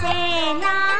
在那。